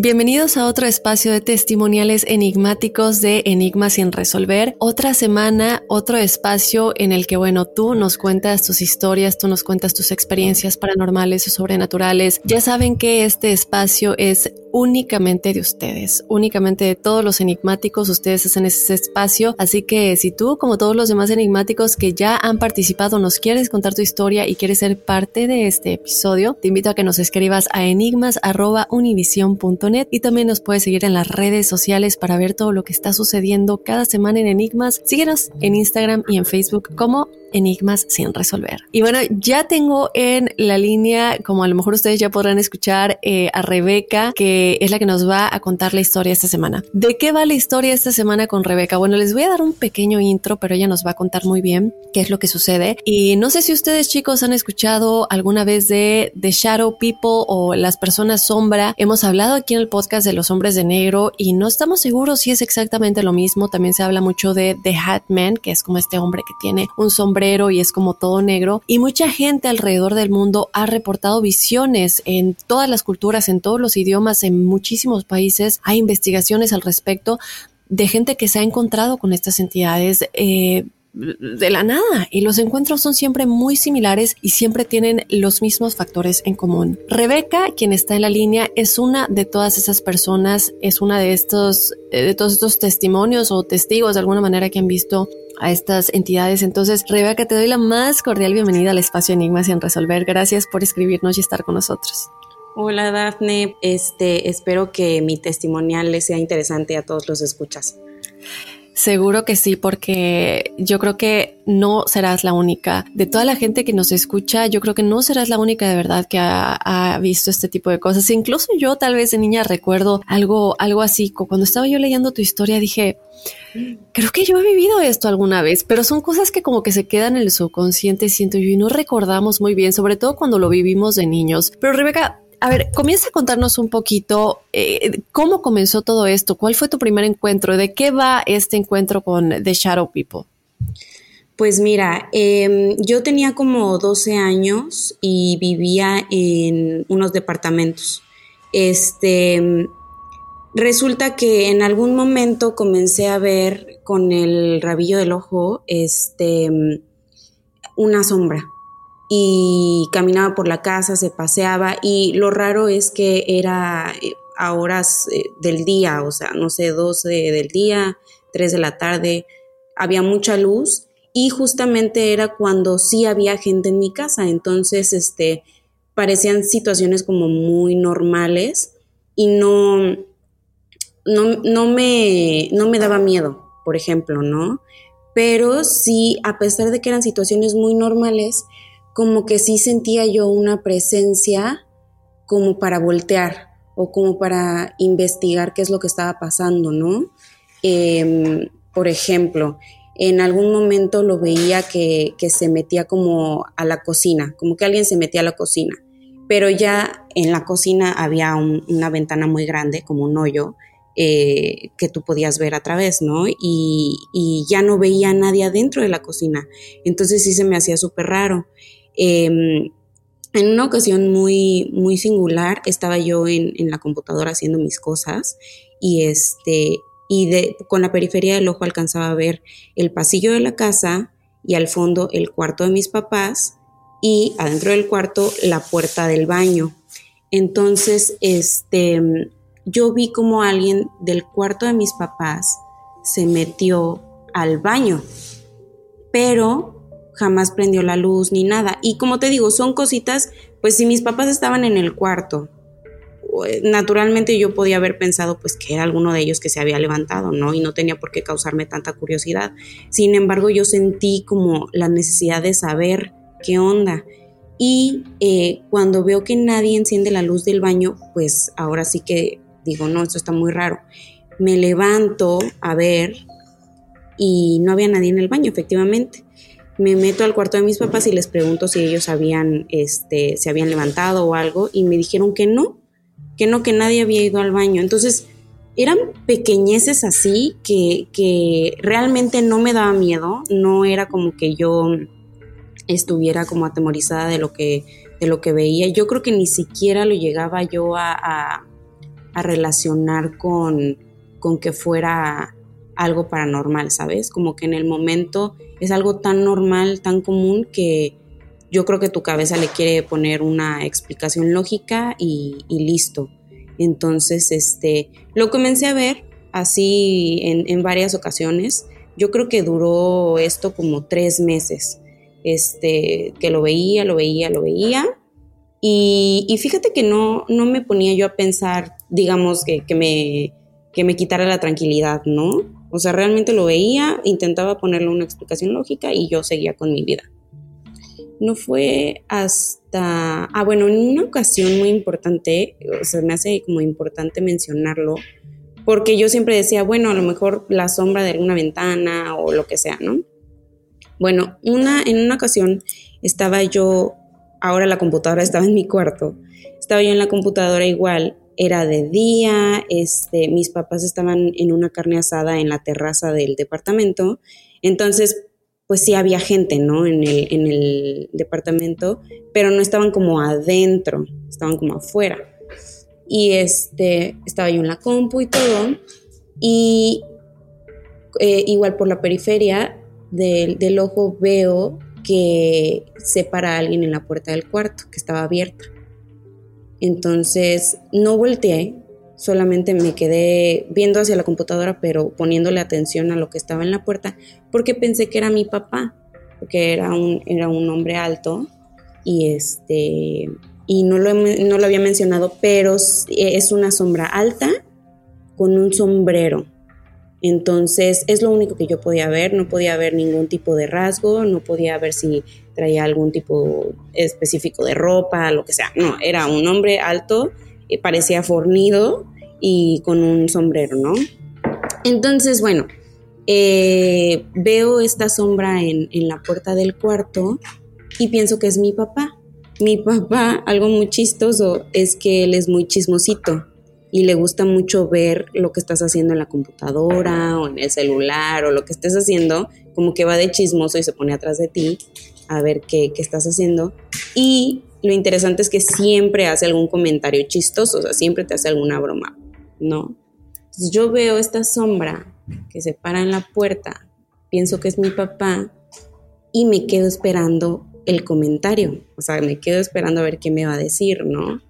Bienvenidos a otro espacio de testimoniales enigmáticos de Enigmas sin resolver. Otra semana, otro espacio en el que, bueno, tú nos cuentas tus historias, tú nos cuentas tus experiencias paranormales o sobrenaturales. Ya saben que este espacio es únicamente de ustedes, únicamente de todos los enigmáticos, ustedes hacen ese espacio, así que si tú, como todos los demás enigmáticos que ya han participado, nos quieres contar tu historia y quieres ser parte de este episodio, te invito a que nos escribas a y también nos puedes seguir en las redes sociales para ver todo lo que está sucediendo cada semana en Enigmas. Síguenos en Instagram y en Facebook como enigmas sin resolver. Y bueno, ya tengo en la línea, como a lo mejor ustedes ya podrán escuchar, eh, a Rebeca, que es la que nos va a contar la historia esta semana. ¿De qué va la historia esta semana con Rebeca? Bueno, les voy a dar un pequeño intro, pero ella nos va a contar muy bien qué es lo que sucede. Y no sé si ustedes chicos han escuchado alguna vez de The Shadow People o las personas sombra. Hemos hablado aquí en el podcast de los hombres de negro y no estamos seguros si es exactamente lo mismo. También se habla mucho de The Hat Man, que es como este hombre que tiene un sombrero y es como todo negro. Y mucha gente alrededor del mundo ha reportado visiones en todas las culturas, en todos los idiomas, en muchísimos países. Hay investigaciones al respecto de gente que se ha encontrado con estas entidades. Eh, de la nada y los encuentros son siempre muy similares y siempre tienen los mismos factores en común. Rebeca, quien está en la línea, es una de todas esas personas, es una de estos, de todos estos testimonios o testigos de alguna manera que han visto a estas entidades. Entonces, Rebeca, te doy la más cordial bienvenida al espacio Enigmas sin resolver. Gracias por escribirnos y estar con nosotros. Hola Dafne, este, espero que mi testimonial les sea interesante a todos los escuchas. Seguro que sí, porque yo creo que no serás la única. De toda la gente que nos escucha, yo creo que no serás la única de verdad que ha, visto este tipo de cosas. Incluso yo tal vez de niña recuerdo algo, algo así. Cuando estaba yo leyendo tu historia dije, creo que yo he vivido esto alguna vez, pero son cosas que como que se quedan en el subconsciente, siento yo, y no recordamos muy bien, sobre todo cuando lo vivimos de niños. Pero Rebeca, a ver, comienza a contarnos un poquito eh, cómo comenzó todo esto, cuál fue tu primer encuentro, de qué va este encuentro con The Shadow People. Pues mira, eh, yo tenía como 12 años y vivía en unos departamentos. Este, resulta que en algún momento comencé a ver con el rabillo del ojo, este, una sombra y caminaba por la casa, se paseaba y lo raro es que era a horas del día, o sea, no sé, 12 del día, 3 de la tarde, había mucha luz y justamente era cuando sí había gente en mi casa, entonces este parecían situaciones como muy normales y no no, no me no me daba miedo, por ejemplo, ¿no? Pero sí, a pesar de que eran situaciones muy normales, como que sí sentía yo una presencia como para voltear o como para investigar qué es lo que estaba pasando, ¿no? Em, por ejemplo, en algún momento lo veía que, se metía como a la cocina, como que alguien se metía a la cocina, pero ya en la cocina había una ventana muy grande, como un hoyo, eh, que tú podías ver a través, ¿no? Y, ya no veía a nadie adentro de la cocina. Entonces sí se me hacía súper raro. Em, en una ocasión muy, muy singular, estaba yo en, en, la computadora haciendo mis cosas y este, y de, con la periferia del ojo alcanzaba a ver el pasillo de la casa y al fondo el cuarto de mis papás y adentro del cuarto la puerta del baño. Entonces, este, yo vi como alguien del cuarto de mis papás se metió al baño, pero jamás prendió la luz ni nada. Y como te digo, son cositas, pues si mis papás estaban en el cuarto eh, naturalmente yo podía haber pensado pues que era alguno de ellos que se había levantado, ¿no? Y no tenía por qué causarme tanta curiosidad. Sin embargo, yo sentí como la necesidad de saber qué onda. Y eh, cuando veo que nadie enciende la luz del baño, pues ahora sí que digo, no, esto está muy raro. Me levanto a ver y no había nadie en el baño, efectivamente. Me meto al cuarto de mis papás y les pregunto si ellos habían, este, se habían levantado o algo y me dijeron que no, que no, que nadie había ido al baño. Entonces, eran pequeñeces así que, que realmente no me daba miedo, no era como que yo estuviera como atemorizada de lo que, de lo que veía. Yo creo que ni siquiera lo llegaba yo a, a, relacionar con, con que fuera algo paranormal, ¿sabes? Como que en el momento es algo tan normal, tan común que yo creo que tu cabeza le quiere poner una explicación lógica y, listo. Entonces, este, lo comencé a ver así en, varias ocasiones. Yo creo que duró esto como tres meses. Este, que lo veía, lo veía, lo veía. Y, fíjate que no, no me ponía yo a pensar, digamos, que, me, que me quitara la tranquilidad, ¿no? O sea, realmente lo veía, intentaba ponerle una explicación lógica y yo seguía con mi vida no fue hasta, ah, bueno, en una ocasión muy importante, o sea, me hace como importante mencionarlo, porque yo siempre decía, bueno, a lo mejor la sombra de alguna ventana o lo que sea, ¿no? Bueno, una, en una ocasión estaba yo, ahora la computadora estaba en mi cuarto, estaba yo en la computadora igual, era de día, este, mis papás estaban en una carne asada en la terraza del departamento, entonces pues sí había gente, ¿no? En el, en el departamento, pero no estaban como adentro, estaban como afuera. Y este, estaba yo en la compu y todo, y eh, igual por la periferia del, del ojo veo que se para alguien en la puerta del cuarto, que estaba abierta. Entonces no volteé, solamente me quedé viendo hacia la computadora, pero poniéndole atención a lo que estaba en la puerta, porque pensé que era mi papá, porque era un, era un hombre alto y este y no lo, no lo había mencionado, pero es una sombra alta con un sombrero. Entonces es lo único que yo podía ver, no podía ver ningún tipo de rasgo, no podía ver si traía algún tipo específico de ropa, lo que sea. No, era un hombre alto parecía fornido y con un sombrero, ¿no? Entonces, bueno, eh, veo esta sombra en, en la puerta del cuarto y pienso que es mi papá. Mi papá, algo muy chistoso, es que él es muy chismosito y le gusta mucho ver lo que estás haciendo en la computadora o en el celular o lo que estés haciendo, como que va de chismoso y se pone atrás de ti a ver qué, qué estás haciendo. Y lo interesante es que siempre hace algún comentario chistoso, o sea, siempre te hace alguna broma, ¿no? Yo veo esta sombra que se para en la puerta, pienso que es mi papá y me quedo esperando el comentario, o sea, me quedo esperando a ver qué me va a decir, ¿no?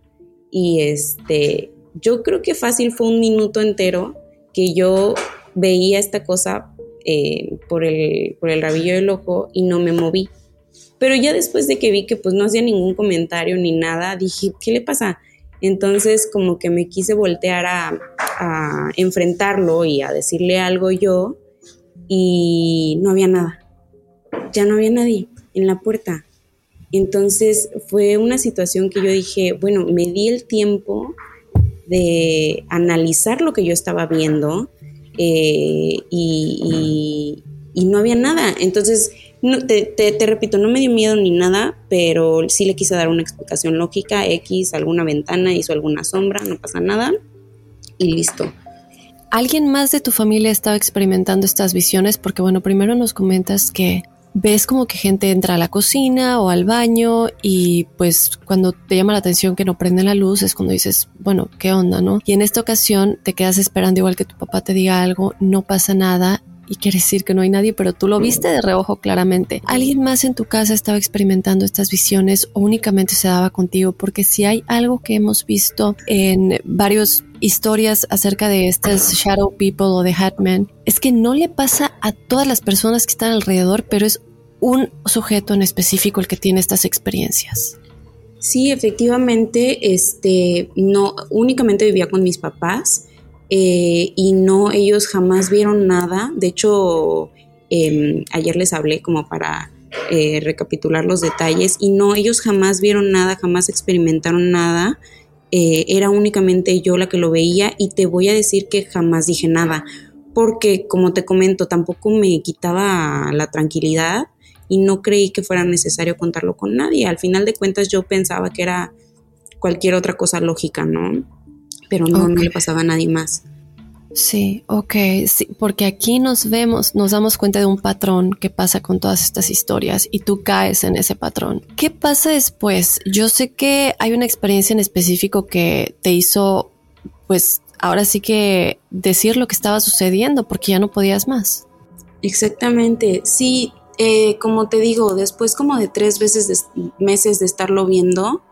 Y este, yo creo que fácil fue un minuto entero que yo veía esta cosa eh, por, el, por el rabillo del ojo y no me moví. Pero ya después de que vi que pues no hacía ningún comentario ni nada, dije, ¿qué le pasa? Entonces como que me quise voltear a, enfrentarlo y a decirle algo yo y no había nada. Ya no había nadie en la puerta. Entonces fue una situación que yo dije, bueno, me di el tiempo de analizar lo que yo estaba viendo eh, y, no había nada. Entonces, te, repito, no me dio miedo ni nada, pero sí le quise dar una explicación lógica, X, alguna ventana, hizo alguna sombra, no pasa nada y listo. ¿Alguien más de tu familia estaba experimentando estas visiones? Porque bueno, primero nos comentas que ves como que gente entra a la cocina o al baño y pues cuando te llama la atención que no prenden la luz es cuando dices, bueno, ¿qué onda, no? Y en esta ocasión te quedas esperando igual que tu papá te diga algo, no pasa nada y quiere decir que no hay nadie, pero tú lo viste de reojo claramente. ¿Alguien más en tu casa estaba experimentando estas visiones o únicamente se daba contigo? Porque si hay algo que hemos visto en varios historias acerca de estas shadow people o de hatman es que no le pasa a todas las personas que están alrededor, pero es un sujeto en específico el que tiene estas experiencias. Sí, efectivamente, este, no, únicamente vivía con mis papás eh, y no, ellos jamás vieron nada. De hecho, em, ayer les hablé como para eh, recapitular los detalles y no, ellos jamás vieron nada, jamás experimentaron nada. Eh, era únicamente yo la que lo veía y te voy a decir que jamás dije nada, porque como te comento, tampoco me quitaba la tranquilidad y no creí que fuera necesario contarlo con nadie. Al final de cuentas yo pensaba que era cualquier otra cosa lógica, ¿no? Pero no, no le pasaba a nadie más. Sí, ok, sí, porque aquí nos vemos, nos damos cuenta de un patrón que pasa con todas estas historias y tú caes en ese patrón. ¿Qué pasa después? Yo sé que hay una experiencia en específico que te hizo, pues, ahora sí que decir lo que estaba sucediendo porque ya no podías más. Exactamente, sí, eh, como te digo, después como de tres veces meses de estarlo viendo,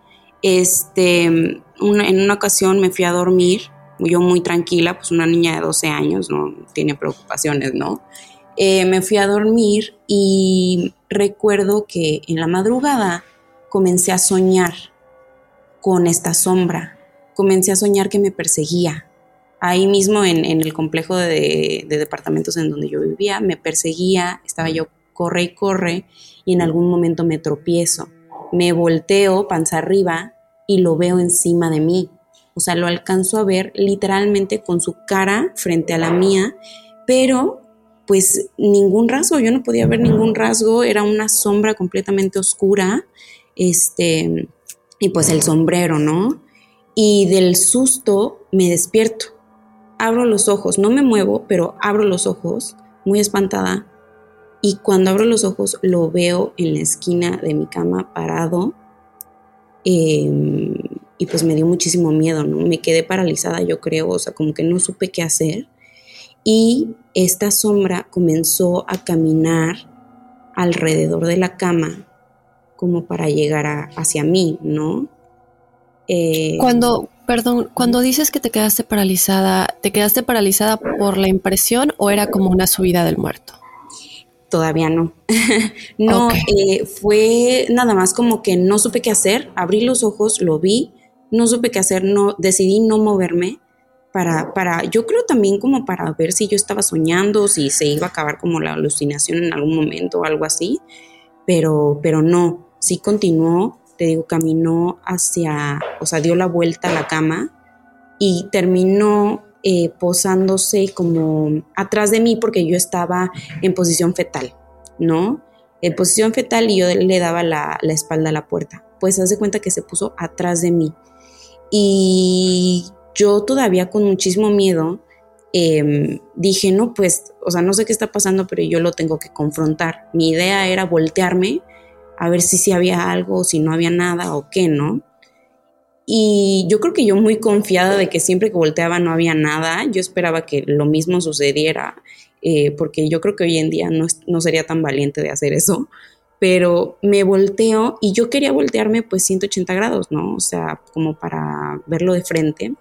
este, en una ocasión me fui a dormir yo muy tranquila, pues una niña de 12 años no tiene preocupaciones, ¿no? Eh, me fui a dormir y recuerdo que en la madrugada comencé a soñar con esta sombra, comencé a soñar que me perseguía. Ahí mismo en, el complejo de, de, departamentos en donde yo vivía, me perseguía, estaba yo corre y corre y en algún momento me tropiezo. Me volteo panza arriba y lo veo encima de mí. O sea, lo alcanzo a ver literalmente con su cara frente a la mía, pero pues ningún rasgo, yo no podía ver ningún rasgo, era una sombra completamente oscura, este, y pues el sombrero, ¿no? Y del susto me despierto, abro los ojos, no me muevo, pero abro los ojos, muy espantada, y cuando abro los ojos lo veo en la esquina de mi cama parado, eh, y pues me dio muchísimo miedo, ¿no? Me quedé paralizada, yo creo, o sea, como que no supe qué hacer. Y esta sombra comenzó a caminar alrededor de la cama como para llegar hacia mí, ¿no? Eh, cuando, perdón, cuando dices que te quedaste paralizada, ¿te quedaste paralizada por la impresión o era como una subida del muerto? Todavía no. no, eh, fue nada más como que no supe qué hacer, abrí los ojos, lo vi no supe qué hacer, no, decidí no moverme para, para, yo creo también como para ver si yo estaba soñando, si se iba a acabar como la alucinación en algún momento o algo así, pero, pero no, sí continuó, te digo, caminó hacia, o sea, dio la vuelta a la cama y terminó eh, posándose como atrás de mí porque yo estaba en posición fetal, ¿no? En posición fetal y yo le daba la, la espalda a la puerta. Pues haz de cuenta que se puso atrás de mí y yo todavía con muchísimo miedo em, dije, no, pues, o sea, no sé qué está pasando, pero yo lo tengo que confrontar. Mi idea era voltearme a ver si sí había algo, si no había nada o qué, ¿no? Y yo creo que yo muy confiada de que siempre que volteaba no había nada, yo esperaba que lo mismo sucediera, eh, porque yo creo que hoy en día no, no sería tan valiente de hacer eso. Pero me volteo y yo quería voltearme pues 180 grados, ¿no? O sea, como para verlo de frente.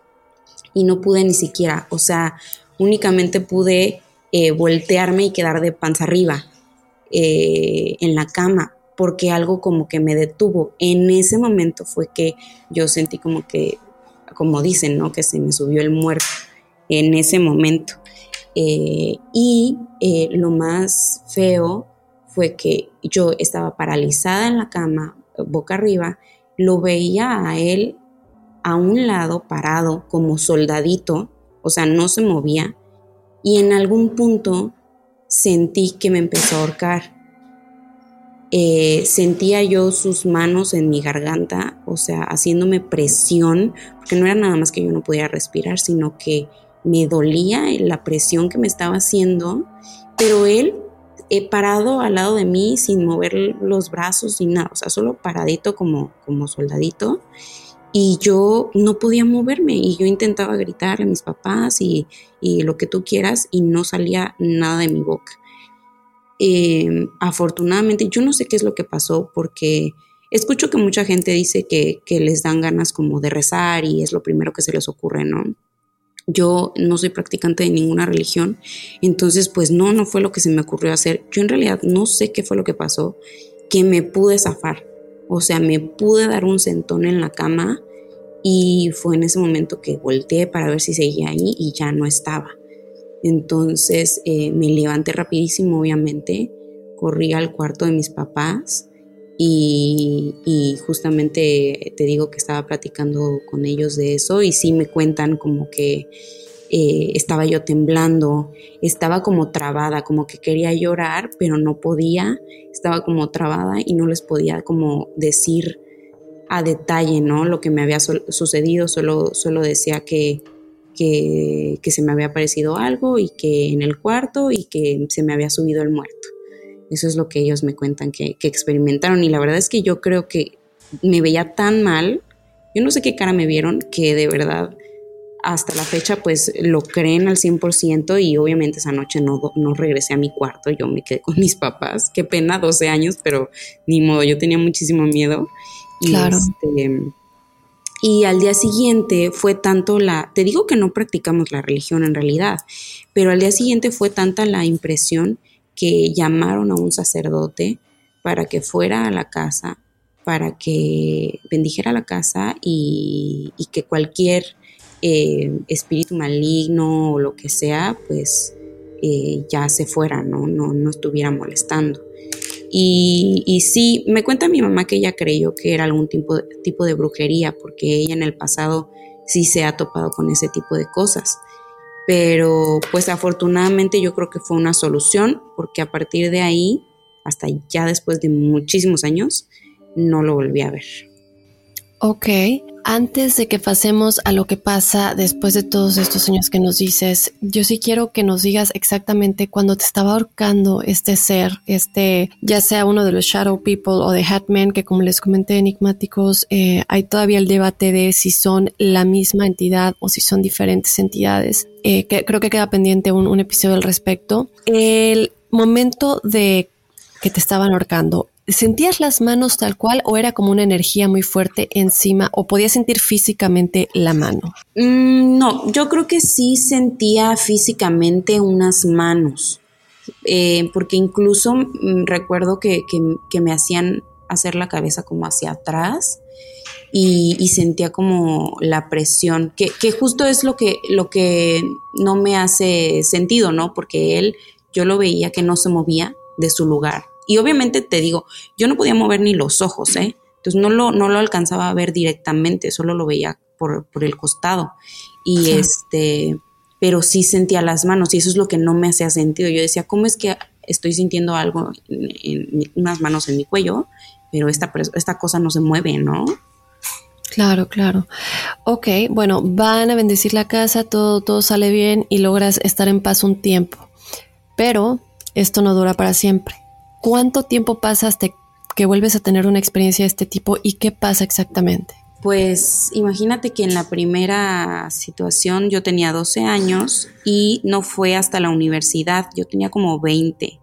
Y no pude ni siquiera, o sea, únicamente pude eh, voltearme y quedar de panza arriba eh, en la cama porque algo como que me detuvo. En ese momento fue que yo sentí como que, como dicen, ¿no? Que se me subió el muerto en ese momento. Eh, y lo más feo fue que yo estaba paralizada en la cama, boca arriba, lo veía a él a un lado parado como soldadito, o sea, no se movía, y en algún punto sentí que me empezó a ahorcar. Eh, sentía yo sus manos en mi garganta, o sea, haciéndome presión, porque no era nada más que yo no podía respirar, sino que me dolía la presión que me estaba haciendo, pero él he parado al lado de mí sin mover los brazos ni nada, o sea, solo paradito como, como soldadito. Y yo no podía moverme y yo intentaba gritar a mis papás y lo que tú quieras y no salía nada de mi boca. Em, afortunadamente, yo no sé qué es lo que pasó porque escucho que mucha gente dice que, que les dan ganas como de rezar y es lo primero que se les ocurre, ¿no? Yo no soy practicante de ninguna religión, entonces pues no, no fue lo que se me ocurrió hacer. Yo en realidad no sé qué fue lo que pasó, que me pude zafar. O sea, me pude dar un sentón en la cama y fue en ese momento que volteé para ver si seguía ahí y ya no estaba. Entonces eh, me levanté rapidísimo, obviamente, corrí al cuarto de mis papás y, justamente te digo que estaba platicando con ellos de eso y sí me cuentan como que eh, estaba yo temblando, estaba como trabada, como que quería llorar, pero no podía, estaba como trabada y no les podía como decir a detalle, ¿no? Lo que me había sucedido, solo, solo decía que, que, se me había aparecido algo y que en el cuarto y que se me había subido el muerto. Eso es lo que ellos me cuentan que, experimentaron y la verdad es que yo creo que me veía tan mal, yo no sé qué cara me vieron, que de verdad hasta la fecha pues lo creen al 100% y obviamente esa noche no, no regresé a mi cuarto, yo me quedé con mis papás, qué pena, 12 años, pero ni modo, yo tenía muchísimo miedo. claro. Este, y al día siguiente fue tanto la, te digo que no practicamos la religión en realidad, pero al día siguiente fue tanta la impresión que llamaron a un sacerdote para que fuera a la casa, para que bendijera la casa y, que cualquier eh, espíritu maligno o lo que sea, pues eh, ya se fuera, ¿no? No, no estuviera molestando. Y, sí, me cuenta mi mamá que ella creyó que era algún tipo tipo de brujería, porque ella en el pasado sí se ha topado con ese tipo de cosas. Pero pues afortunadamente yo creo que fue una solución, porque a partir de ahí, hasta ya después de muchísimos años, no lo volví a ver. Ok, antes de que pasemos a lo que pasa después de todos estos años que nos dices, yo sí quiero que nos digas exactamente cuando te estaba ahorcando este ser, este, ya sea uno de los Shadow People o de Hatman, que como les comenté, enigmáticos, eh, hay todavía el debate de si son la misma entidad o si son diferentes entidades. Eh, creo que queda pendiente un, un episodio al respecto. El momento de que te estaban ahorcando, ¿Sentías las manos tal cual o era como una energía muy fuerte encima o podías sentir físicamente la mano? Mm, no, yo creo que sí sentía físicamente unas manos, eh, porque incluso mm, recuerdo que, me hacían hacer la cabeza como hacia atrás y, sentía como la presión, que, que, justo es lo que, lo que no me hace sentido, ¿no? Porque él, yo lo veía que no se movía de su lugar y obviamente te digo, yo no podía mover ni los ojos, ¿eh? Entonces no lo, no lo alcanzaba a ver directamente, solo lo veía por, el costado. Y este, pero sí sentía las manos y eso es lo que no me hacía sentido. Yo decía, ¿cómo es que estoy sintiendo algo, en, unas manos en mi cuello, pero esta, esta cosa no se mueve, ¿no? Claro, claro. Ok, bueno, van a bendecir la casa, todo, todo sale bien y logras estar en paz un tiempo. Pero esto no dura para siempre. ¿Cuánto tiempo pasa hasta que vuelves a tener una experiencia de este tipo y qué pasa exactamente? Pues imagínate que en la primera situación yo tenía 12 años y no fue hasta la universidad, yo tenía como 20,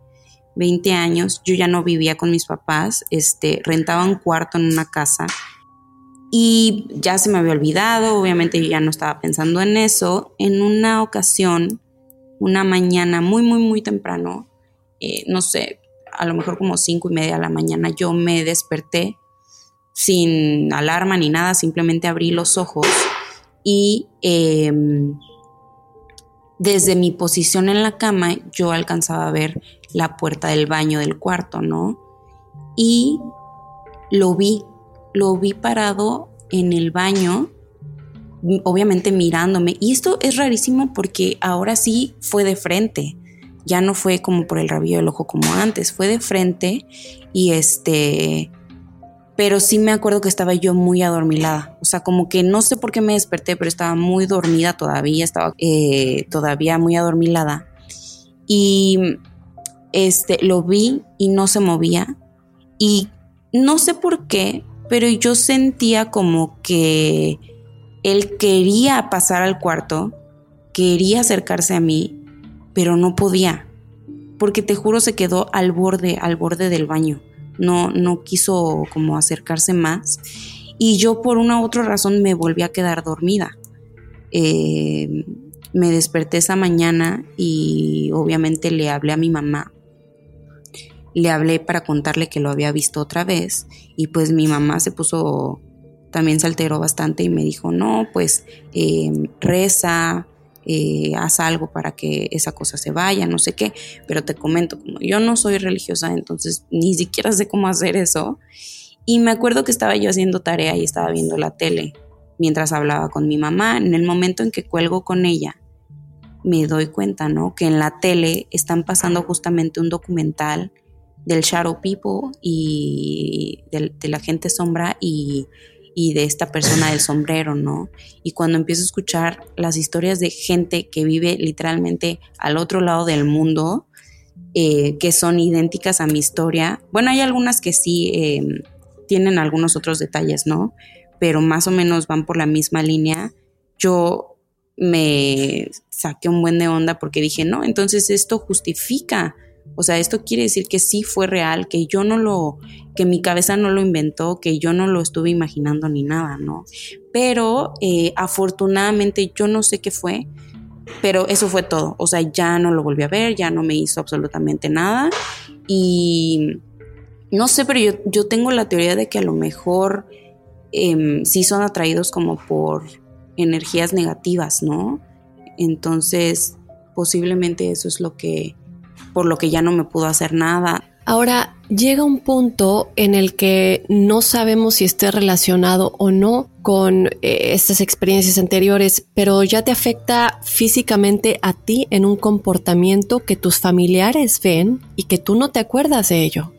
20 años, yo ya no vivía con mis papás, este, rentaba un cuarto en una casa y ya se me había olvidado, obviamente yo ya no estaba pensando en eso. En una ocasión, una mañana muy, muy, muy temprano, eh, no sé, a lo mejor como cinco y media de la mañana, yo me desperté sin alarma ni nada, simplemente abrí los ojos y em, desde mi posición en la cama yo alcanzaba a ver la puerta del baño del cuarto, ¿no? Y lo vi, lo vi parado en el baño, obviamente mirándome. Y esto es rarísimo porque ahora sí fue de frente. Ya no fue como por el rabillo del ojo como antes, fue de frente y este pero sí me acuerdo que estaba yo muy adormilada. O sea, como que no sé por qué me desperté, pero estaba muy dormida todavía, estaba eh, todavía muy adormilada. Y este, lo vi y no se movía. Y no sé por qué, pero yo sentía como que él quería pasar al cuarto, quería acercarse a mí, pero no podía. Porque te juro se quedó al borde, al borde del baño no, no quiso como acercarse más y yo por una u otra razón me volví a quedar dormida. Eh, me desperté esa mañana y obviamente le hablé a mi mamá. Le hablé para contarle que lo había visto otra vez y pues mi mamá se puso, también se alteró bastante y me dijo, no, pues eh, reza, eh, haz algo para que esa cosa se vaya, no sé qué, pero te comento, como yo no soy religiosa, entonces ni siquiera sé cómo hacer eso. Y me acuerdo que estaba yo haciendo tarea y estaba viendo la tele mientras hablaba con mi mamá. En el momento en que cuelgo con ella, me doy cuenta, ¿no? Que en la tele están pasando justamente un documental del Shadow People y de, de la gente sombra y y de esta persona del sombrero, ¿no? Y cuando empiezo a escuchar las historias de gente que vive literalmente al otro lado del mundo, eh, que son idénticas a mi historia, bueno, hay algunas que sí em, tienen algunos otros detalles, ¿no? Pero más o menos van por la misma línea. Yo me saqué un buen de onda porque dije, no, entonces esto justifica o sea, esto quiere decir que sí fue real, que yo no lo, que mi cabeza no lo inventó, que yo no lo estuve imaginando ni nada, ¿no? Pero eh, afortunadamente yo no sé qué fue, pero eso fue todo. O sea, ya no lo volví a ver, ya no me hizo absolutamente nada. Y no sé, pero yo, yo tengo la teoría de que a lo mejor em, sí son atraídos como por energías negativas, ¿no? Entonces, posiblemente eso es lo que por lo que ya no me pudo hacer nada. Ahora, llega un punto en el que no sabemos si esté relacionado o no con eh, estas experiencias anteriores, pero ya te afecta físicamente a ti en un comportamiento que tus familiares ven y que tú no te acuerdas de ello.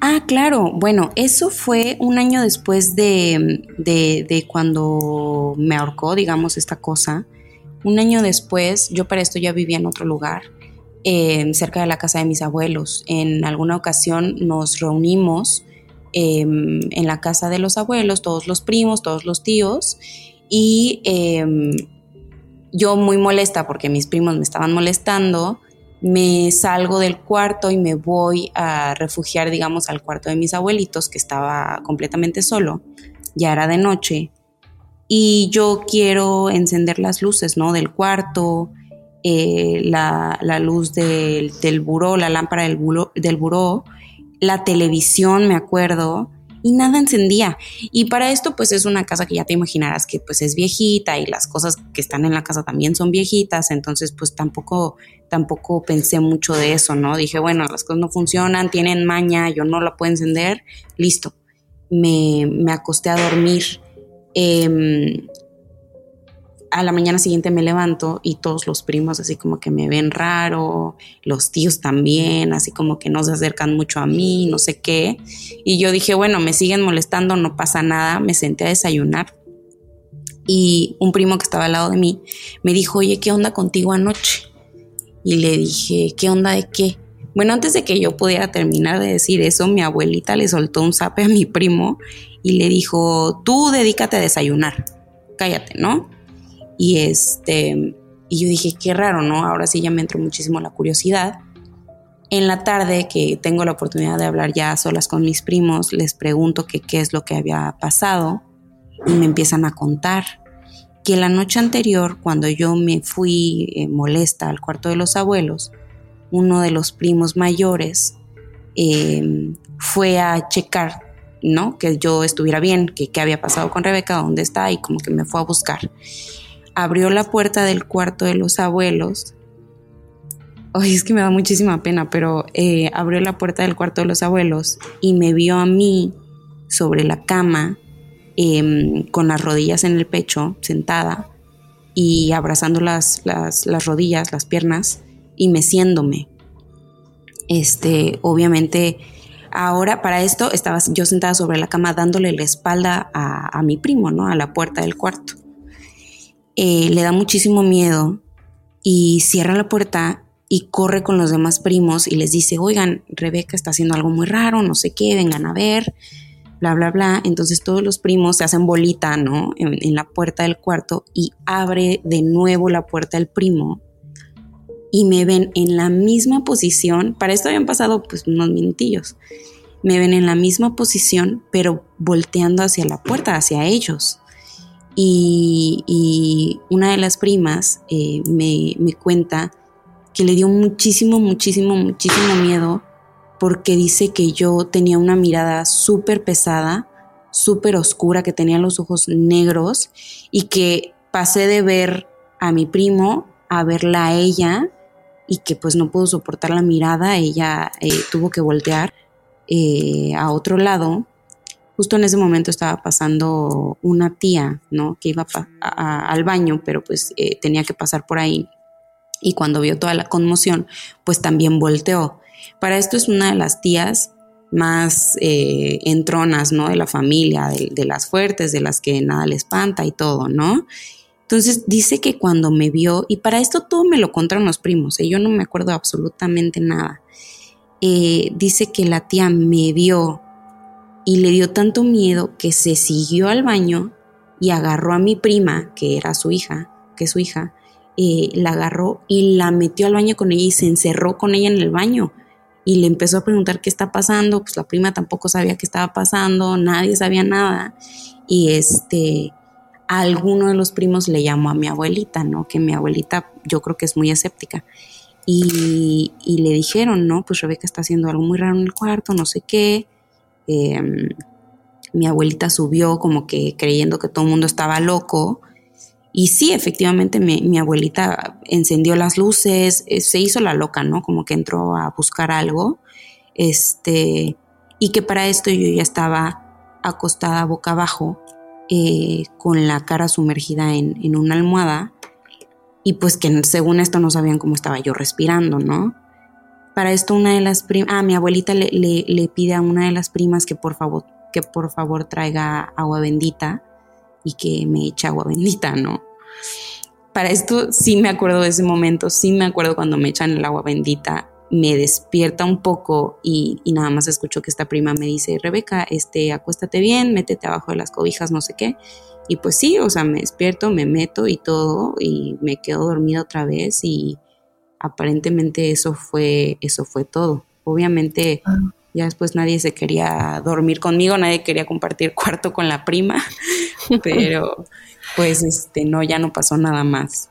Ah, claro. Bueno, eso fue un año después de, de, de cuando me ahorcó, digamos, esta cosa. Un año después, yo para esto ya vivía en otro lugar cerca de la casa de mis abuelos. En alguna ocasión nos reunimos em, en la casa de los abuelos, todos los primos, todos los tíos, y em, yo muy molesta porque mis primos me estaban molestando, me salgo del cuarto y me voy a refugiar, digamos, al cuarto de mis abuelitos, que estaba completamente solo, ya era de noche, y yo quiero encender las luces, ¿no? Del cuarto, eh, la, luz del, del, buró, la lámpara del buró, del buró, la televisión, me acuerdo, y nada encendía. Y para esto, pues es una casa que ya te imaginarás que pues es viejita y las cosas que están en la casa también son viejitas, entonces pues tampoco, tampoco pensé mucho de eso, ¿no? Dije, bueno, las cosas no funcionan, tienen maña, yo no la puedo encender, listo. Me, me acosté a dormir. Eh, a la mañana siguiente me levanto y todos los primos así como que me ven raro, los tíos también, así como que no se acercan mucho a mí, no sé qué. Y yo dije, bueno, me siguen molestando, no pasa nada, me senté a desayunar. Y un primo que estaba al lado de mí me dijo, oye, ¿qué onda contigo anoche? Y le dije, ¿qué onda de qué? Bueno, antes de que yo pudiera terminar de decir eso, mi abuelita le soltó un zape a mi primo y le dijo, tú dedícate a desayunar, cállate, ¿no? Y este, y yo dije, qué raro, ¿no? Ahora sí ya me entró muchísimo la curiosidad. En la tarde que tengo la oportunidad de hablar ya solas con mis primos, les pregunto que qué es lo que había pasado y me empiezan a contar que la noche anterior, cuando yo me fui eh, molesta al cuarto de los abuelos, uno de los primos mayores em, fue a checar, ¿no? Que yo estuviera bien, que qué había pasado con Rebeca, dónde está, y como que me fue a buscar abrió la puerta del cuarto de los abuelos. Ay, es que me da muchísima pena, pero eh, abrió la puerta del cuarto de los abuelos y me vio a mí sobre la cama, em, con las rodillas en el pecho, sentada, y abrazando las, las, las rodillas, las piernas, y meciéndome. Este, obviamente, ahora para esto estaba yo sentada sobre la cama dándole la espalda a, a mi primo, ¿no? A la puerta del cuarto. Eh, le da muchísimo miedo y cierra la puerta y corre con los demás primos y les dice, oigan, Rebeca está haciendo algo muy raro, no sé qué, vengan a ver, bla, bla, bla. Entonces todos los primos se hacen bolita, ¿no? En, la puerta del cuarto y abre de nuevo la puerta el primo y me ven en la misma posición. Para esto habían pasado pues unos minutillos. Me ven en la misma posición, pero volteando hacia la puerta, hacia ellos. Y, una de las primas eh, me, me cuenta que le dio muchísimo, muchísimo, muchísimo miedo porque dice que yo tenía una mirada súper pesada, súper oscura, que tenía los ojos negros y que pasé de ver a mi primo a verla a ella y que pues no pudo soportar la mirada, ella eh, tuvo que voltear eh, a otro lado. Justo en ese momento estaba pasando una tía, ¿no? Que iba al baño, pero pues eh, tenía que pasar por ahí. Y cuando vio toda la conmoción, pues también volteó. Para esto es una de las tías más entronas, ¿no? De la familia, de, de las fuertes, de las que nada le espanta y todo, ¿no? Entonces dice que cuando me vio, y para esto todo me lo contaron los primos, ¿eh? yo no me acuerdo absolutamente nada, eh, dice que la tía me vio y le dio tanto miedo que se siguió al baño y agarró a mi prima, que era su hija, que es su hija, eh, la agarró y la metió al baño con ella y se encerró con ella en el baño. Y le empezó a preguntar qué está pasando, pues la prima tampoco sabía qué estaba pasando, nadie sabía nada. Y este, alguno de los primos le llamó a mi abuelita, ¿no? Que mi abuelita yo creo que es muy escéptica. Y, le dijeron, ¿no? Pues Rebeca está haciendo algo muy raro en el cuarto, no sé qué. Em, mi abuelita subió como que creyendo que todo el mundo estaba loco. Y sí, efectivamente, mi, abuelita encendió las luces, eh, se hizo la loca, ¿no? Como que entró a buscar algo. Este, y que para esto yo ya estaba acostada boca abajo eh, con la cara sumergida en, una almohada y pues que según esto no sabían cómo estaba yo respirando, ¿no? Para esto una de las primas, ah, mi abuelita le, le, pide a una de las primas que por favor, que por favor traiga agua bendita y que me eche agua bendita, ¿no? Para esto sí me acuerdo de ese momento, sí me acuerdo cuando me echan el agua bendita me despierta un poco y, nada más escucho que esta prima me dice, Rebeca, este, acuéstate bien, métete abajo de las cobijas, no sé qué. Y pues sí, o sea, me despierto, me meto y todo y me quedo dormida otra vez y aparentemente eso fue, eso fue todo. Obviamente ah. ya después nadie se quería dormir conmigo, nadie quería compartir cuarto con la prima, pero pues este, no, ya no pasó nada más.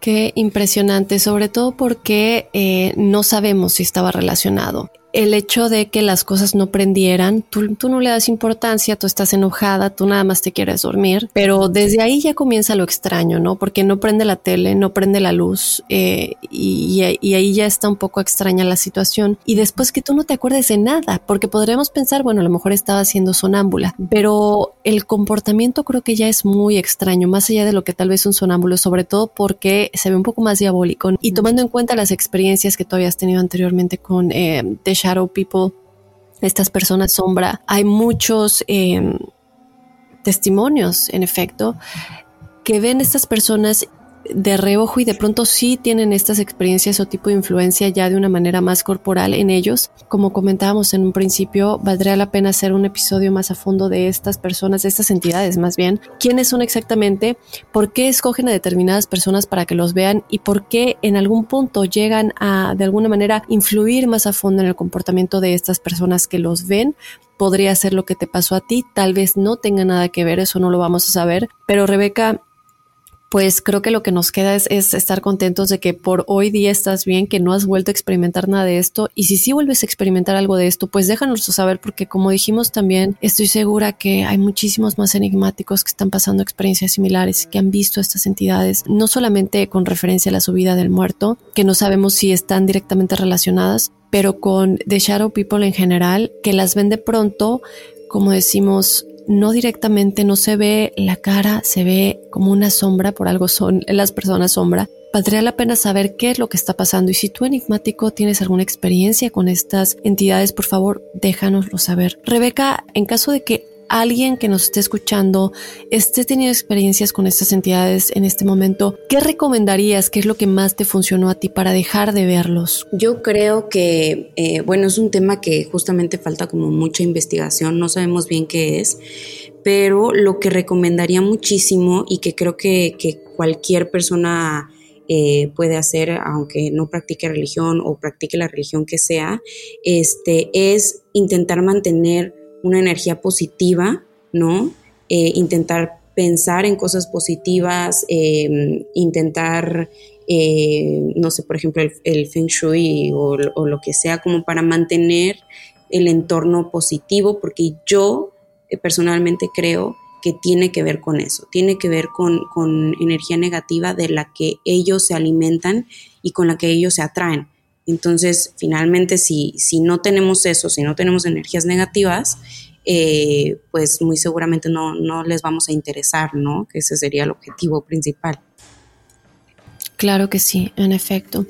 Qué impresionante, sobre todo porque eh, no sabemos si estaba relacionado el hecho de que las cosas no prendieran, tú, no le das importancia, tú estás enojada, tú nada más te quieres dormir, pero desde ahí ya comienza lo extraño, ¿no? Porque no prende la tele, no prende la luz eh, y, ahí ya está un poco extraña la situación. Y después que tú no te acuerdes de nada, porque podríamos pensar, bueno, a lo mejor estaba siendo sonámbula, pero el comportamiento creo que ya es muy extraño, más allá de lo que tal vez un sonámbulo, sobre todo porque se ve un poco más diabólico. Y tomando en cuenta las experiencias que tú habías tenido anteriormente con eh, shadow people, estas personas sombra, hay muchos em, testimonios, en efecto, que ven estas personas de reojo y de pronto sí tienen estas experiencias o tipo de influencia ya de una manera más corporal en ellos. Como comentábamos en un principio, valdría la pena hacer un episodio más a fondo de estas personas, de estas entidades más bien. ¿Quiénes son exactamente? ¿Por qué escogen a determinadas personas para que los vean? ¿Y por qué en algún punto llegan a de alguna manera influir más a fondo en el comportamiento de estas personas que los ven? Podría ser lo que te pasó a ti, tal vez no tenga nada que ver, eso no lo vamos a saber. Pero Rebeca, pues creo que lo que nos queda es, estar contentos de que por hoy día estás bien, que no has vuelto a experimentar nada de esto. Y si sí vuelves a experimentar algo de esto, pues déjanos saber, porque como dijimos también, estoy segura que hay muchísimos más enigmáticos que están pasando experiencias similares, que han visto estas entidades, no solamente con referencia a la subida del muerto, que no sabemos si están directamente relacionadas, pero con The Shadow People en general, que las ven de pronto como decimos, no directamente, no se ve la cara, se ve como una sombra, por algo son las personas sombra. Valdría la pena saber qué es lo que está pasando y si tú enigmático tienes alguna experiencia con estas entidades, por favor, déjanoslo saber. Rebeca, en caso de que alguien que nos esté escuchando esté teniendo experiencias con estas entidades en este momento, ¿qué recomendarías? ¿Qué es lo que más te funcionó a ti para dejar de verlos? Yo creo que, eh, bueno, es un tema que justamente falta como mucha investigación, no sabemos bien qué es, pero lo que recomendaría muchísimo y que creo que, cualquier persona eh, puede hacer, aunque no practique religión o practique la religión que sea, este, es intentar mantener una energía positiva, ¿no? Eh, intentar pensar en cosas positivas, eh, intentar, eh, no sé, por ejemplo, el, feng shui o, lo que sea, como para mantener el entorno positivo, porque yo personalmente creo que tiene que ver con eso, tiene que ver con, con energía negativa de la que ellos se alimentan y con la que ellos se atraen. Entonces, finalmente, si, si no tenemos eso, si no tenemos energías negativas, eh, pues muy seguramente no, no les vamos a interesar, ¿no? Que ese sería el objetivo principal. Claro que sí, en efecto.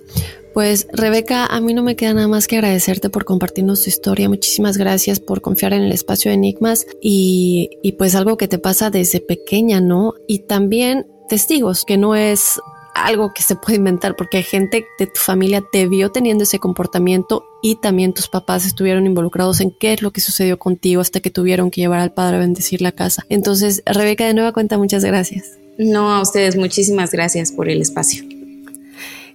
Pues Rebeca, a mí no me queda nada más que agradecerte por compartirnos tu historia. Muchísimas gracias por confiar en el espacio de Enigmas y, y pues algo que te pasa desde pequeña, ¿no? Y también testigos, que no es algo que se puede inventar porque gente de tu familia te vio teniendo ese comportamiento y también tus papás estuvieron involucrados en qué es lo que sucedió contigo hasta que tuvieron que llevar al padre a bendecir la casa. Entonces, Rebeca, de nueva cuenta, muchas gracias. No, a ustedes, muchísimas gracias por el espacio.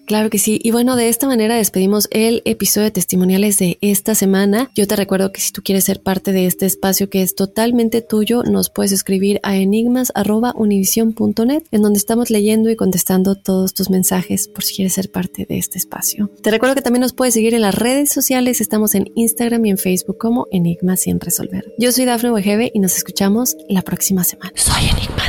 Claro que sí. Y bueno, de esta manera despedimos el episodio de testimoniales de esta semana. Yo te recuerdo que si tú quieres ser parte de este espacio que es totalmente tuyo, nos puedes escribir a enigmas.univision.net, en donde estamos leyendo y contestando todos tus mensajes por si quieres ser parte de este espacio. Te recuerdo que también nos puedes seguir en las redes sociales. Estamos en Instagram y en Facebook como Enigmas sin resolver. Yo soy Dafne Wegebe y nos escuchamos la próxima semana. Soy enigmático.